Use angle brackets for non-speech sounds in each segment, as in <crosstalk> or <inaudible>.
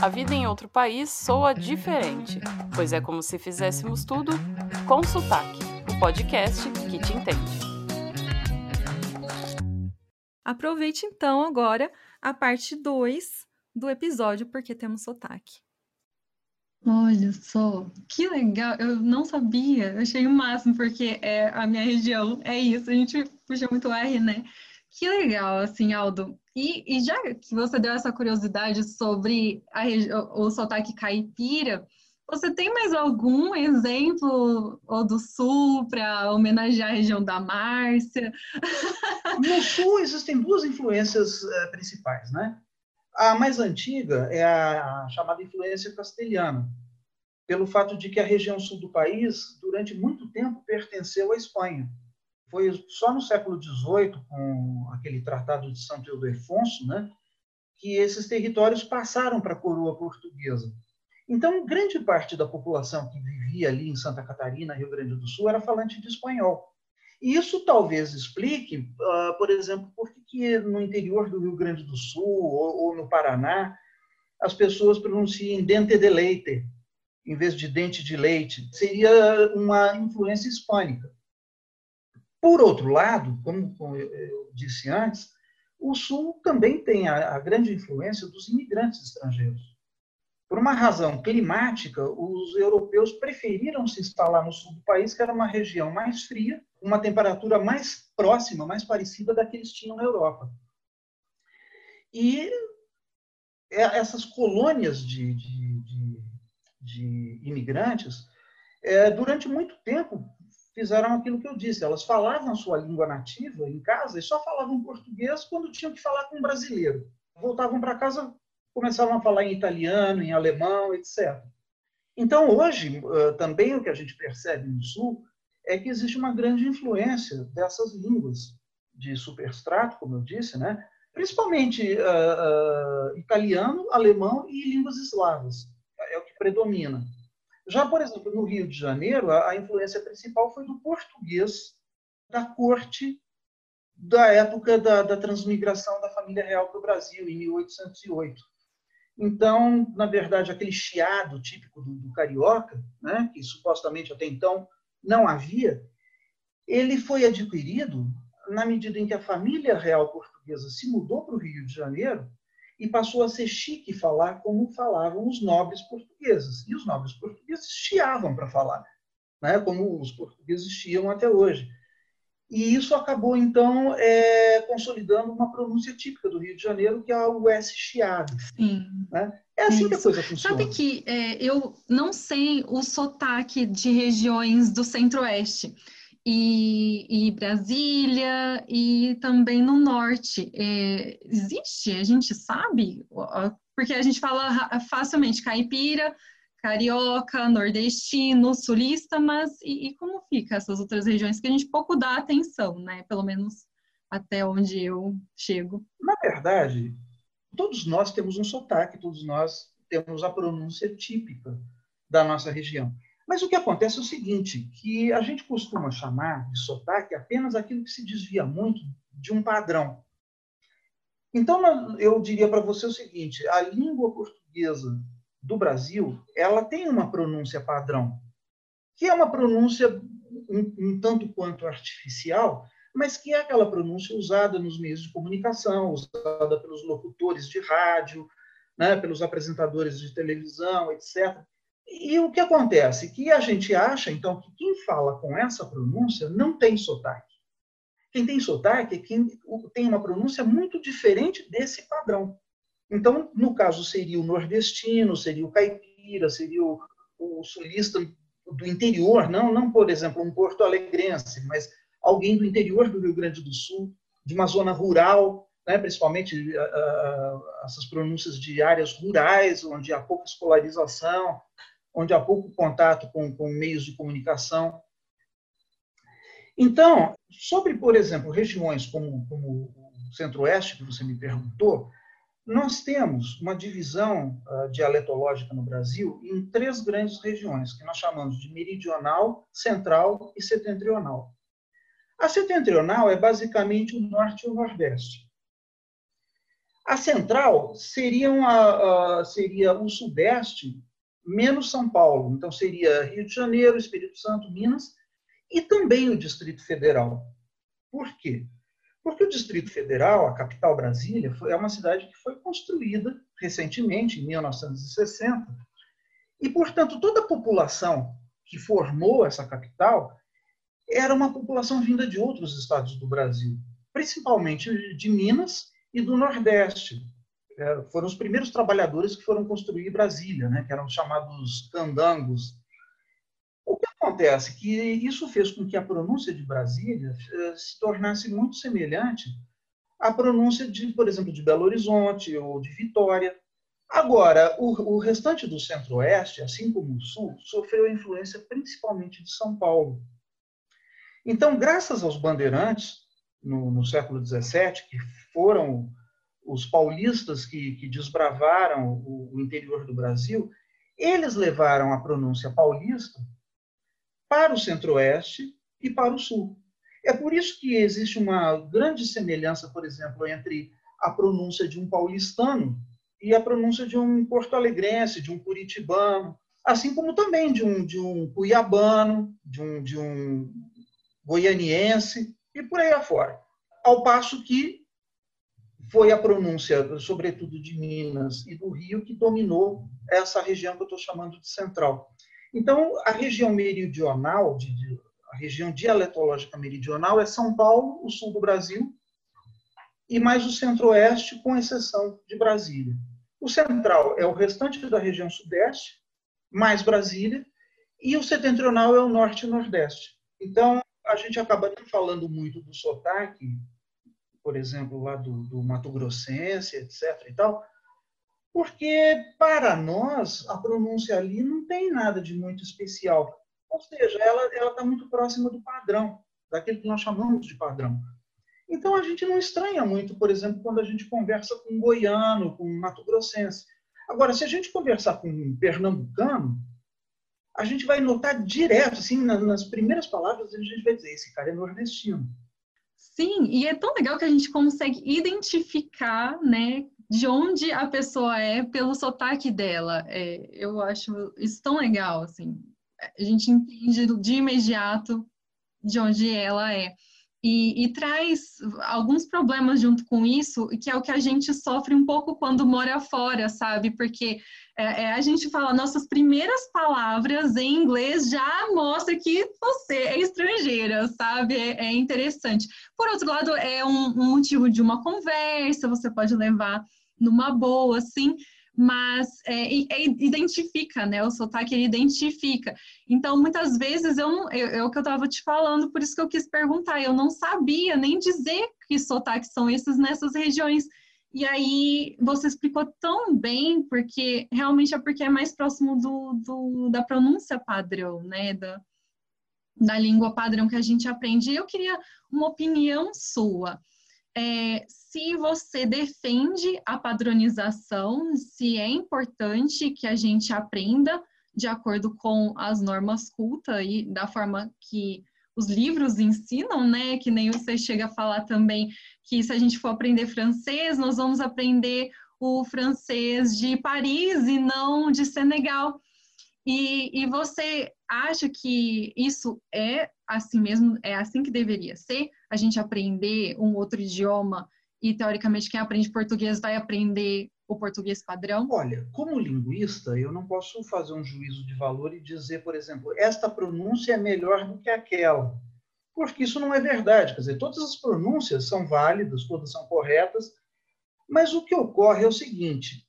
a vida em outro país soa diferente, pois é como se fizéssemos tudo com sotaque, o podcast que te entende. Aproveite então agora a parte 2 do episódio Porque Temos Sotaque. Olha só, que legal! Eu não sabia, eu achei o máximo, porque é a minha região, é isso, a gente puxa muito R, né? Que legal, assim, Aldo. E, e já que você deu essa curiosidade sobre a, o sotaque caipira, você tem mais algum exemplo ou do Sul para homenagear a região da Márcia? <laughs> No Sul existem duas influências uh, principais, né? A mais antiga é a chamada influência castelhana, pelo fato de que a região sul do país, durante muito tempo, pertenceu à Espanha. Foi só no século XVIII, com aquele Tratado de Santo Ildefonso, né, que esses territórios passaram para a coroa portuguesa. Então, grande parte da população que vivia ali em Santa Catarina, Rio Grande do Sul, era falante de espanhol. E isso talvez explique, uh, por exemplo, por que no interior do Rio Grande do Sul ou, ou no Paraná as pessoas pronunciam dente de leite em vez de dente de leite. Seria uma influência hispânica. Por outro lado, como, eu disse antes, o Sul também tem a, a grande influência dos imigrantes estrangeiros. Por uma razão climática, os europeus preferiram se instalar no sul do país, que era uma região mais fria, uma temperatura mais próxima, mais parecida da que eles tinham na Europa. E é, essas colônias de, de, de, de imigrantes, é, durante muito tempo, fizeram aquilo que eu disse. Elas falavam sua língua nativa em casa e só falavam português quando tinham que falar com um brasileiro. Voltavam para casa começavam a falar em italiano, em alemão, etc. Então, hoje, também o que a gente percebe no Sul é que existe uma grande influência dessas línguas de superstrato, como eu disse, né? principalmente uh, uh, italiano, alemão e línguas eslavas. É o que predomina. Já, por exemplo, no Rio de Janeiro, a, a influência principal foi do português da corte da época da, da transmigração da família real para o Brasil, em 1808. Então, na verdade, aquele chiado típico do, do carioca, né, que supostamente até então não havia, ele foi adquirido na medida em que a família real portuguesa se mudou para o Rio de Janeiro e passou a ser chique falar como falavam os nobres portugueses. E os nobres portugueses chiavam para falar, né, como os portugueses chiam até hoje. E isso acabou, então, é, consolidando uma pronúncia típica do Rio de Janeiro, que é o S chiado. Sim. Né? É assim isso. que a coisa funciona. Sabe que é, eu não sei o sotaque de regiões do Centro-Oeste. E, e, Brasília e também no norte. É, existe? A gente sabe? Porque a gente fala facilmente caipira, carioca, nordestino, sulista, mas e, e, como fica essas outras regiões que a gente pouco dá atenção, né? Pelo menos até onde eu chego. Na verdade, todos nós temos um sotaque, todos nós temos a pronúncia típica da nossa região. Mas o que acontece é o seguinte, que a gente costuma chamar de sotaque apenas aquilo que se desvia muito de um padrão. Então, eu diria para você o seguinte, a língua portuguesa do Brasil, ela tem uma pronúncia padrão, que é uma pronúncia um, um, tanto quanto artificial, mas que é aquela pronúncia usada nos meios de comunicação, usada pelos locutores de rádio, né, pelos apresentadores de televisão, etc. E o que acontece? Que a gente acha, então, que quem fala com essa pronúncia não tem sotaque. Quem tem sotaque é quem tem uma pronúncia muito diferente desse padrão. Então, no caso, seria o nordestino, seria o caipira, seria o, o sulista do interior, não, não, por exemplo, um porto-alegrense, mas alguém do interior do Rio Grande do Sul, de uma zona rural, né, principalmente uh, essas pronúncias de áreas rurais, onde há pouca escolarização, onde há pouco contato com, com meios de comunicação. Então, sobre, por exemplo, regiões como, como o Centro-Oeste, que você me perguntou, nós temos uma divisão uh, dialetológica no Brasil em três grandes regiões, que nós chamamos de meridional, central e setentrional. A setentrional é basicamente o norte e o nordeste. A central seria, seria o sudeste menos São Paulo. Então, seria Rio de Janeiro, Espírito Santo, Minas e também o Distrito Federal. Por quê? Porque o Distrito Federal, a capital Brasília, é uma cidade que foi construída recentemente, em 1960, e, portanto, toda a população que formou essa capital era uma população vinda de outros estados do Brasil, principalmente de Minas e do Nordeste. É, foram os primeiros trabalhadores que foram construir Brasília, né, que eram chamados candangos. O que acontece? Que isso fez com que a pronúncia de Brasília é, se tornasse muito semelhante à pronúncia de, por exemplo, de Belo Horizonte ou de Vitória. Agora, o, o restante do Centro-Oeste, assim como o Sul, sofreu influência principalmente de São Paulo. Então, graças aos bandeirantes, no, no século XVII, que foram os paulistas que, que desbravaram o, o interior do Brasil, eles levaram a pronúncia paulista para o centro-oeste e para o sul. É por isso que existe uma grande semelhança, por exemplo, entre a pronúncia de um paulistano e a pronúncia de um porto-alegrense, de um curitibano, assim como também de um, de um cuiabano, de um, de um goianiense e por aí afora. Ao passo que foi a pronúncia, sobretudo de Minas e do Rio, que dominou essa região que eu estou chamando de central. Então, a região meridional, de, a região dialetológica meridional é São Paulo, o sul do Brasil, e mais o centro-oeste, com exceção de Brasília. O central é o restante da região sudeste, mais Brasília, e o setentrional é o norte e nordeste. Então, a gente acaba falando muito do sotaque, por exemplo, lá do, do Mato Grossense, etc. e tal, porque para nós a pronúncia ali não tem nada de muito especial. Ou seja, ela está muito próxima do padrão, daquele que nós chamamos de padrão. Então a gente não estranha muito, por exemplo, quando a gente conversa com um goiano, com um mato grossense. Agora, se a gente conversar com um pernambucano, a gente vai notar direto, assim, nas primeiras palavras, a gente vai dizer, esse cara é nordestino. Sim, e é tão legal que a gente consegue identificar, né, de onde a pessoa é pelo sotaque dela. É, eu acho isso tão legal, assim. A gente entende de imediato de onde ela é. E, e, traz alguns problemas junto com isso, que é o que a gente sofre um pouco quando mora fora, sabe? Porque é, é, a gente fala nossas primeiras palavras em inglês já mostra que você é estrangeira, sabe? É, é interessante. Por outro lado, é um, um motivo de uma conversa, você pode levar numa boa, assim mas é, é, identifica, né? O sotaque ele identifica. Então, muitas vezes eu não, é o que eu estava te falando, por isso que eu quis perguntar. Eu não sabia nem dizer que sotaques são esses nessas regiões. E aí você explicou tão bem, porque realmente é porque é mais próximo do, do da pronúncia padrão, né? Da, da língua padrão que a gente aprende. Eu queria uma opinião sua é, se você defende a padronização, se é importante que a gente aprenda de acordo com as normas cultas e da forma que os livros ensinam, né? Que nem você chega a falar também que se a gente for aprender francês, nós vamos aprender o francês de Paris e não de Senegal. E, e você acha que isso é assim mesmo, é assim que deveria ser? A gente aprender um outro idioma e, teoricamente, quem aprende português vai aprender o português padrão? Olha, como linguista, eu não posso fazer um juízo de valor e dizer, por exemplo, esta pronúncia é melhor do que aquela. Porque isso não é verdade. Quer dizer, todas as pronúncias são válidas, todas são corretas, mas o que ocorre é o seguinte: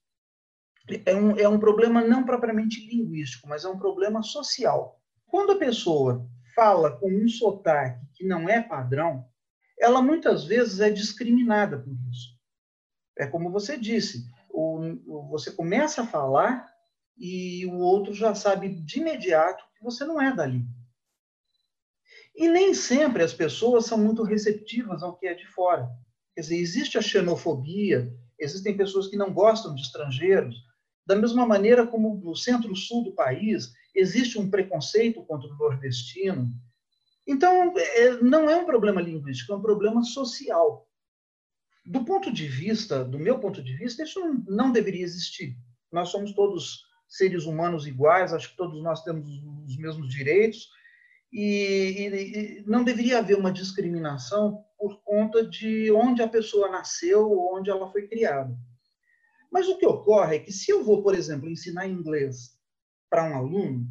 é um, é um problema não propriamente linguístico, mas é um problema social. Quando a pessoa fala com um sotaque que não é padrão, ela muitas vezes é discriminada por isso. É como você disse, o, você começa a falar e o outro já sabe de imediato que você não é dali. E nem sempre as pessoas são muito receptivas ao que é de fora. Quer dizer, existe a xenofobia, existem pessoas que não gostam de estrangeiros, da mesma maneira como no centro-sul do país existe um preconceito contra o nordestino. Então, é, não é um problema linguístico, é um problema social. Do ponto de vista, do meu ponto de vista, isso não, não deveria existir. Nós somos todos seres humanos iguais, acho que todos nós temos os mesmos direitos, e, e, e, não deveria haver uma discriminação por conta de onde a pessoa nasceu ou onde ela foi criada. Mas o que ocorre é que se eu vou, por exemplo, ensinar inglês para um aluno,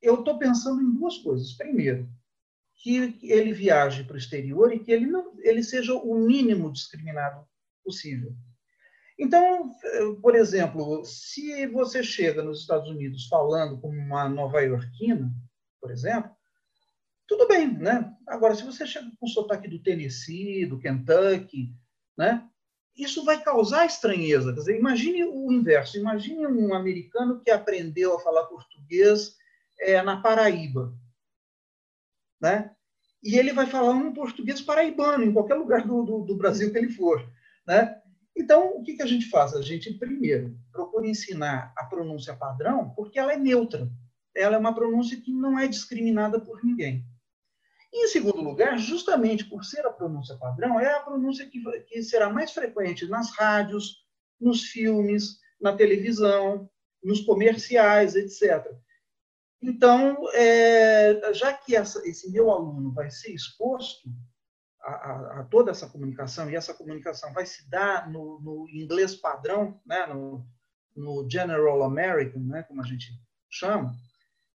eu estou pensando em duas coisas. Primeiro, que ele viaje para o exterior e que ele não ele seja o mínimo discriminado possível. Então, por exemplo, se você chega nos Estados Unidos falando como uma nova-iorquina, por exemplo, tudo bem, né? Agora, se você chega com sotaque do Tennessee, do Kentucky, né? Isso vai causar estranheza. Quer dizer, imagine o inverso. Imagine um americano que aprendeu a falar português é, na Paraíba, né? E ele vai falar um português paraibano em qualquer lugar do, do, do Brasil que ele for, né? Então, o que, que a gente faz? A gente, primeiro, procura ensinar a pronúncia padrão, porque ela é neutra. Ela é uma pronúncia que não é discriminada por ninguém. E, em segundo lugar, justamente por ser a pronúncia padrão, é a pronúncia que, que será mais frequente nas rádios, nos filmes, na televisão, nos comerciais, etc. Então, é, já que essa, esse meu aluno vai ser exposto a, a, a, toda essa comunicação, e essa comunicação vai se dar no, no inglês padrão, né, no, no General American, né, como a gente chama,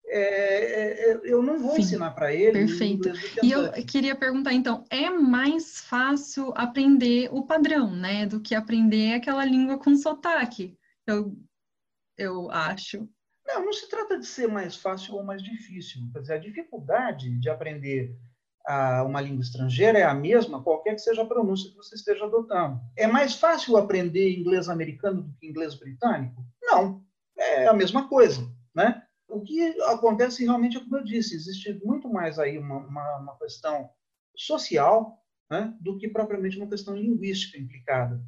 é, é, é, eu não vou Sim, ensinar para ele. Perfeito. E eu queria perguntar, então, é mais fácil aprender o padrão, né, do que aprender aquela língua com sotaque? Eu, eu acho. Não, não se trata de ser mais fácil ou mais difícil. Quer dizer, a dificuldade de aprender a, uma língua estrangeira é a mesma, qualquer que seja a pronúncia que você esteja adotando. É mais fácil aprender inglês americano do que inglês britânico? Não, é a mesma coisa, né? O que acontece realmente é como eu disse, existe muito mais aí uma, uma, uma questão social né, do que propriamente uma questão linguística implicada.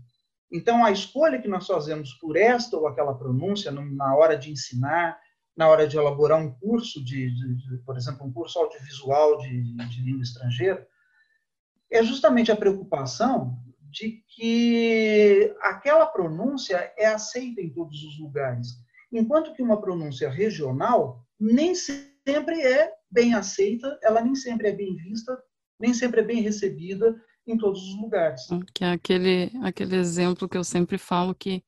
Então, a escolha que nós fazemos por esta ou aquela pronúncia na hora de ensinar, na hora de elaborar um curso de, de, de por exemplo, um curso audiovisual de, de língua estrangeira, é justamente a preocupação de que aquela pronúncia é aceita em todos os lugares enquanto que uma pronúncia regional nem sempre é bem aceita, ela nem sempre é bem vista, nem sempre é bem recebida em todos os lugares. Que é aquele, aquele exemplo que eu sempre falo que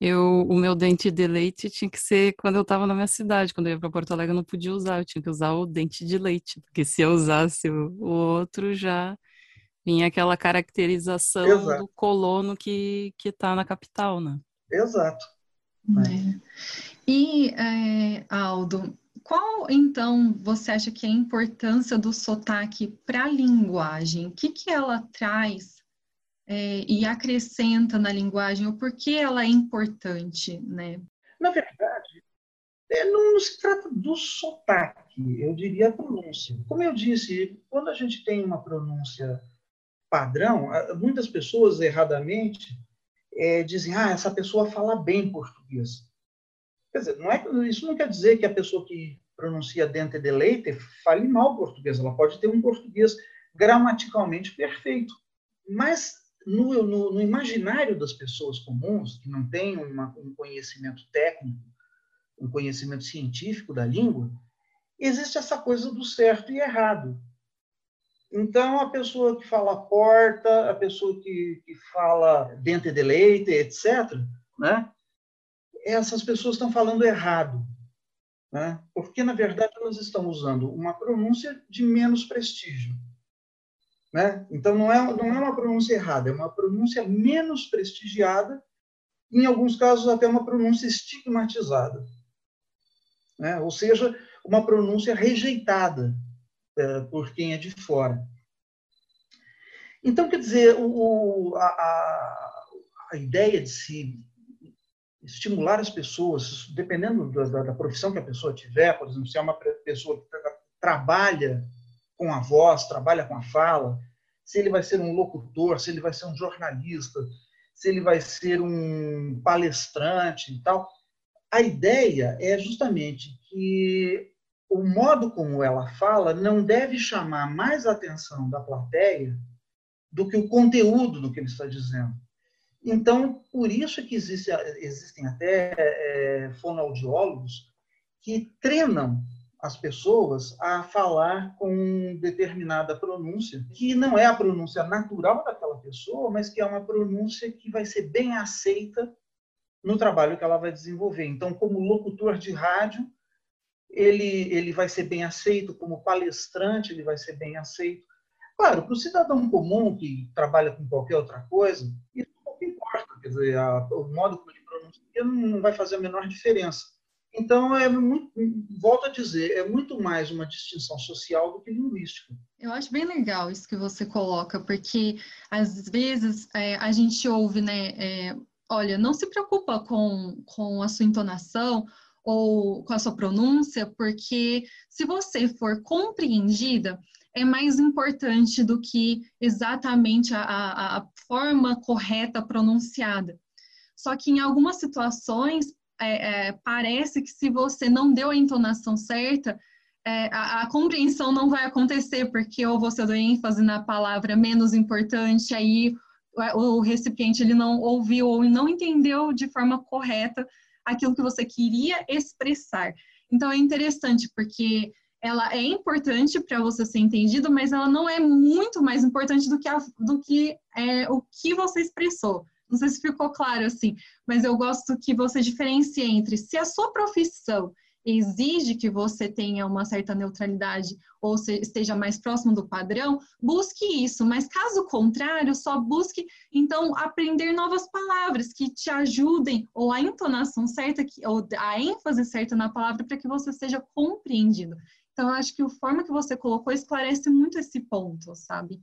eu, o meu dente de leite tinha que ser quando eu estava na minha cidade, quando eu ia para Porto Alegre eu não podia usar, eu tinha que usar o dente de leite, porque se eu usasse o, o outro já vinha aquela caracterização Exato. do colono que que está na capital, né? Exato. É. E, é, Aldo, qual então você acha que é a importância do sotaque para a linguagem? O que, que ela traz é, e acrescenta na linguagem? Ou por que ela é importante, né? Na verdade, é, não, não se trata do sotaque, eu diria a pronúncia. Como eu disse, quando a gente tem uma pronúncia padrão, muitas pessoas erradamente é, dizem, ah, essa pessoa fala bem português. Quer dizer, não é, isso não quer dizer que a pessoa que pronuncia dente de leite fale mal português. Ela pode ter um português gramaticalmente perfeito. Mas no, no, no imaginário das pessoas comuns, que não têm uma, um conhecimento técnico, um conhecimento científico da língua, existe essa coisa do certo e errado. Então, a pessoa que fala porta, a pessoa que, que fala dente de leite, etc., né? essas pessoas estão falando errado. Né? Porque, na verdade, elas estão usando uma pronúncia de menos prestígio. Né? Então, não é, não é uma pronúncia errada, é uma pronúncia menos prestigiada, em alguns casos, até uma pronúncia estigmatizada. Né? Ou seja, uma pronúncia rejeitada por quem é de fora. Então, quer dizer, o, a, a, ideia de se estimular as pessoas, dependendo da, da, profissão que a pessoa tiver, por exemplo, se é uma pessoa que tra trabalha com a voz, trabalha com a fala, se ele vai ser um locutor, se ele vai ser um jornalista, se ele vai ser um palestrante e tal. A ideia é justamente que o modo como ela fala não deve chamar mais a atenção da plateia do que o conteúdo do que ele está dizendo. Então, por isso que existe, existem até é, fonoaudiólogos que treinam as pessoas a falar com determinada pronúncia, que não é a pronúncia natural daquela pessoa, mas que é uma pronúncia que vai ser bem aceita no trabalho que ela vai desenvolver. Então, como locutor de rádio, ele, ele vai ser bem aceito, como palestrante, ele vai ser bem aceito. Claro, para o cidadão comum que trabalha com qualquer outra coisa, isso não importa, quer dizer, a, o modo como ele pronuncia não vai fazer a menor diferença. Então, é muito, volto a dizer, é muito mais uma distinção social do que linguística. Eu acho bem legal isso que você coloca, porque às vezes é, a gente ouve, né? É, olha, não se preocupa com, com a sua entonação ou com a sua pronúncia, porque se você for compreendida, é mais importante do que exatamente a, a, a forma correta pronunciada. Só que em algumas situações, é, é, parece que se você não deu a entonação certa, é, a, a, compreensão não vai acontecer, porque ou você deu ênfase na palavra menos importante, aí o, o recipiente ele não ouviu ou não entendeu de forma correta aquilo que você queria expressar. Então é interessante, porque ela é importante para você ser entendido, mas ela não é muito mais importante do que, a, do que é, o que você expressou. Não sei se ficou claro assim, mas eu gosto que você diferencie entre se a sua profissão exige que você tenha uma certa neutralidade ou se esteja mais próximo do padrão, busque isso, mas caso contrário, só busque então aprender novas palavras que te ajudem ou a entonação certa ou a ênfase certa na palavra para que você seja compreendido. Então, acho que a forma que você colocou esclarece muito esse ponto, sabe?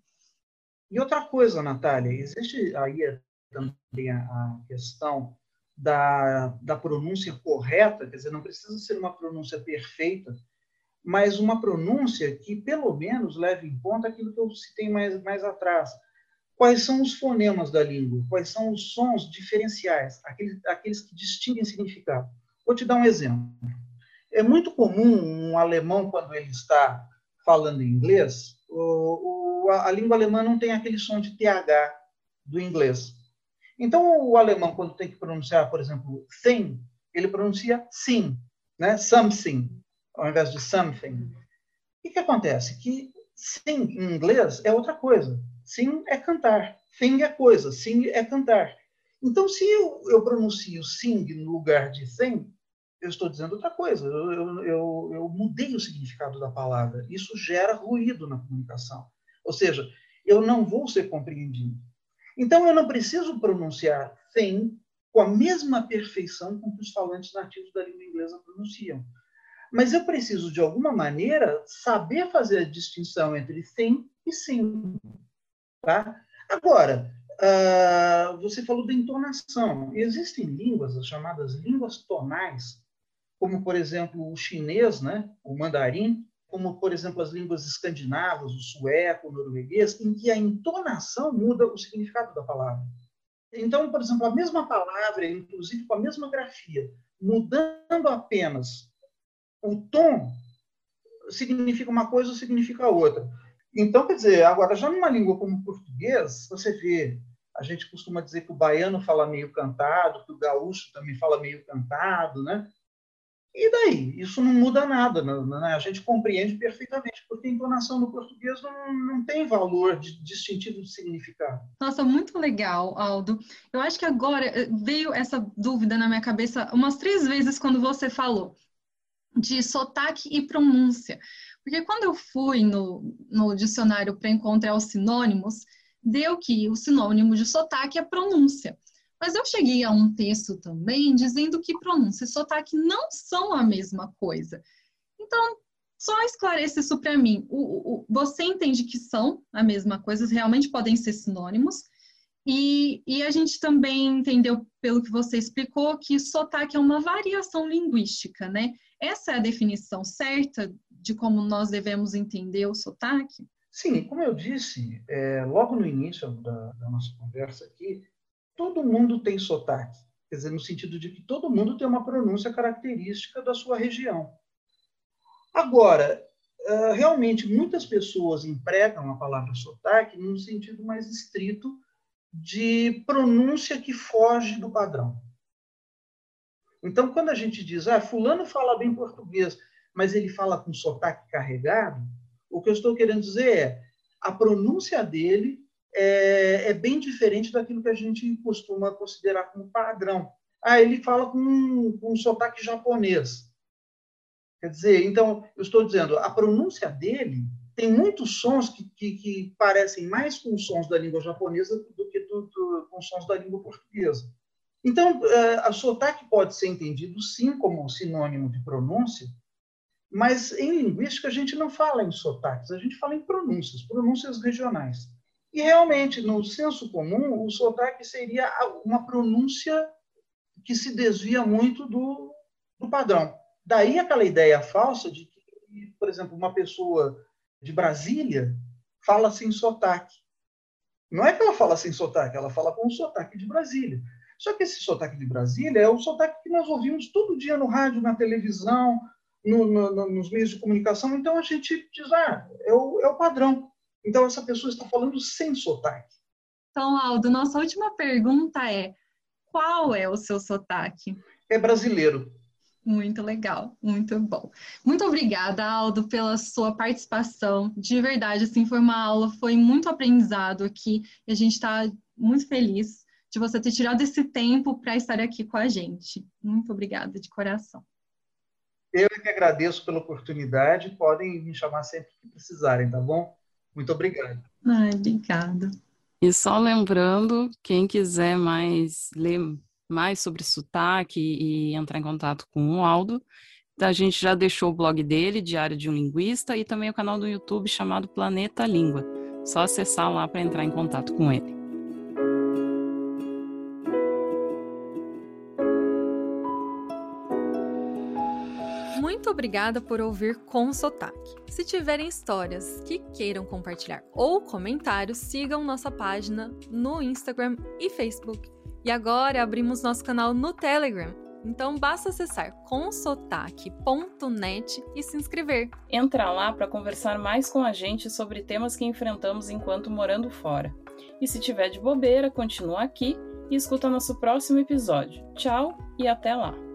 E outra coisa, Natália, existe aí também a questão da, da pronúncia correta, quer dizer, não precisa ser uma pronúncia perfeita, mas uma pronúncia que pelo menos leve em conta aquilo que eu citei mais, mais atrás. Quais são os fonemas da língua? Quais são os sons diferenciais, aqueles, aqueles que distinguem significado? Vou te dar um exemplo. É muito comum um alemão, quando ele está falando inglês, o, o, a língua alemã não tem aquele som de TH do inglês. Então, o alemão, quando tem que pronunciar, por exemplo, thing, ele pronuncia sim, né? something, ao invés de something. Que, que acontece? Que sim, em inglês, é outra coisa. Sim é cantar, thing é coisa, sim é cantar. Então, se eu, eu pronuncio sing no lugar de thing, eu estou dizendo outra coisa. Eu, eu, eu, eu mudei o significado da palavra. Isso gera ruído na comunicação. Ou seja, eu não vou ser compreendido. Então, eu não preciso pronunciar thing com a mesma perfeição com que os falantes nativos da língua inglesa pronunciam. Mas eu preciso, de alguma maneira, saber fazer a distinção entre thing e sim. Tá? Agora, uh, você falou da entonação. Existem línguas, as chamadas línguas tonais, como, por exemplo, o chinês, né? o mandarim, como, por exemplo, as línguas escandinavas, o sueco, o norueguês, em que a entonação muda o significado da palavra. Então, por exemplo, a mesma palavra, inclusive com a mesma grafia, mudando apenas o tom, significa uma coisa ou significa outra. Então, quer dizer, agora, já numa língua como o português, você vê, a gente costuma dizer que o baiano fala meio cantado, que o gaúcho também fala meio cantado, né? E daí? Isso não muda nada, né? a gente compreende perfeitamente, porque a entonação no português não, não tem valor de, distintivo de significado. Nossa, muito legal, Aldo. Eu acho que agora eh, veio essa dúvida na minha cabeça umas três vezes quando você falou de sotaque e pronúncia. Porque quando eu fui no, no dicionário para encontrar os sinônimos, deu que o sinônimo de sotaque é pronúncia. Mas eu cheguei a um texto também dizendo que pronúncia e sotaque não são a mesma coisa. Então, só esclarece isso para mim. O, o, você entende que são a mesma coisa, realmente podem ser sinônimos. E, e, a gente também entendeu, pelo que você explicou, que sotaque é uma variação linguística, né? Essa é a definição certa de como nós devemos entender o sotaque? Sim, como eu disse é, logo no início da, da nossa conversa aqui, todo mundo tem sotaque. Quer dizer, no sentido de que todo mundo tem uma pronúncia característica da sua região. Agora, realmente muitas pessoas empregam a palavra sotaque num sentido mais estrito de pronúncia que foge do padrão. Então, quando a gente diz, ah, fulano fala bem português, mas ele fala com sotaque carregado, o que eu estou querendo dizer é, a pronúncia dele é, é bem diferente daquilo que a gente costuma considerar como padrão. Ah, ele fala com, com um sotaque japonês. Quer dizer, então, eu estou dizendo, a pronúncia dele tem muitos sons que, que, que parecem mais com sons da língua japonesa do que do, do, com sons da língua portuguesa. Então, uh, a sotaque pode ser entendido, sim, como sinônimo de pronúncia, mas em linguística a gente não fala em sotaques, a gente fala em pronúncias, pronúncias regionais. E realmente, no senso comum, o sotaque seria uma pronúncia que se desvia muito do, do padrão. Daí aquela ideia falsa de que, por exemplo, uma pessoa de Brasília fala sem sotaque. Não é que ela fala sem sotaque, ela fala com o sotaque de Brasília. Só que esse sotaque de Brasília é o sotaque que nós ouvimos todo dia no rádio, na televisão, no, no, nos meios de comunicação, então a gente diz, ah, é o, é o padrão. Então essa pessoa está falando sem sotaque. Então, Aldo, nossa última pergunta é: qual é o seu sotaque? É brasileiro. Muito legal, muito bom. Muito obrigada, Aldo, pela sua participação. De verdade, assim, foi uma aula, foi muito aprendizado aqui e a gente está muito feliz de você ter tirado esse tempo para estar aqui com a gente. Muito obrigada, de coração. Eu é que agradeço pela oportunidade. Podem me chamar sempre que precisarem, tá bom? Muito obrigado. Ai, obrigada. E só lembrando, quem quiser mais ler mais sobre sotaque e entrar em contato com o Aldo, a gente já deixou o blog dele, Diário de um Linguista, e também o canal do YouTube chamado Planeta Língua. Só acessar lá para entrar em contato com ele. Muito obrigada por ouvir com sotaque. Se tiverem histórias que queiram compartilhar ou comentários, sigam nossa página no Instagram e Facebook. E agora abrimos nosso canal no Telegram. Então basta acessar consotaque.net e se inscrever. Entra lá para conversar mais com a gente sobre temas que enfrentamos enquanto morando fora. E se tiver de bobeira, continua aqui e escuta nosso próximo episódio. Tchau e até lá!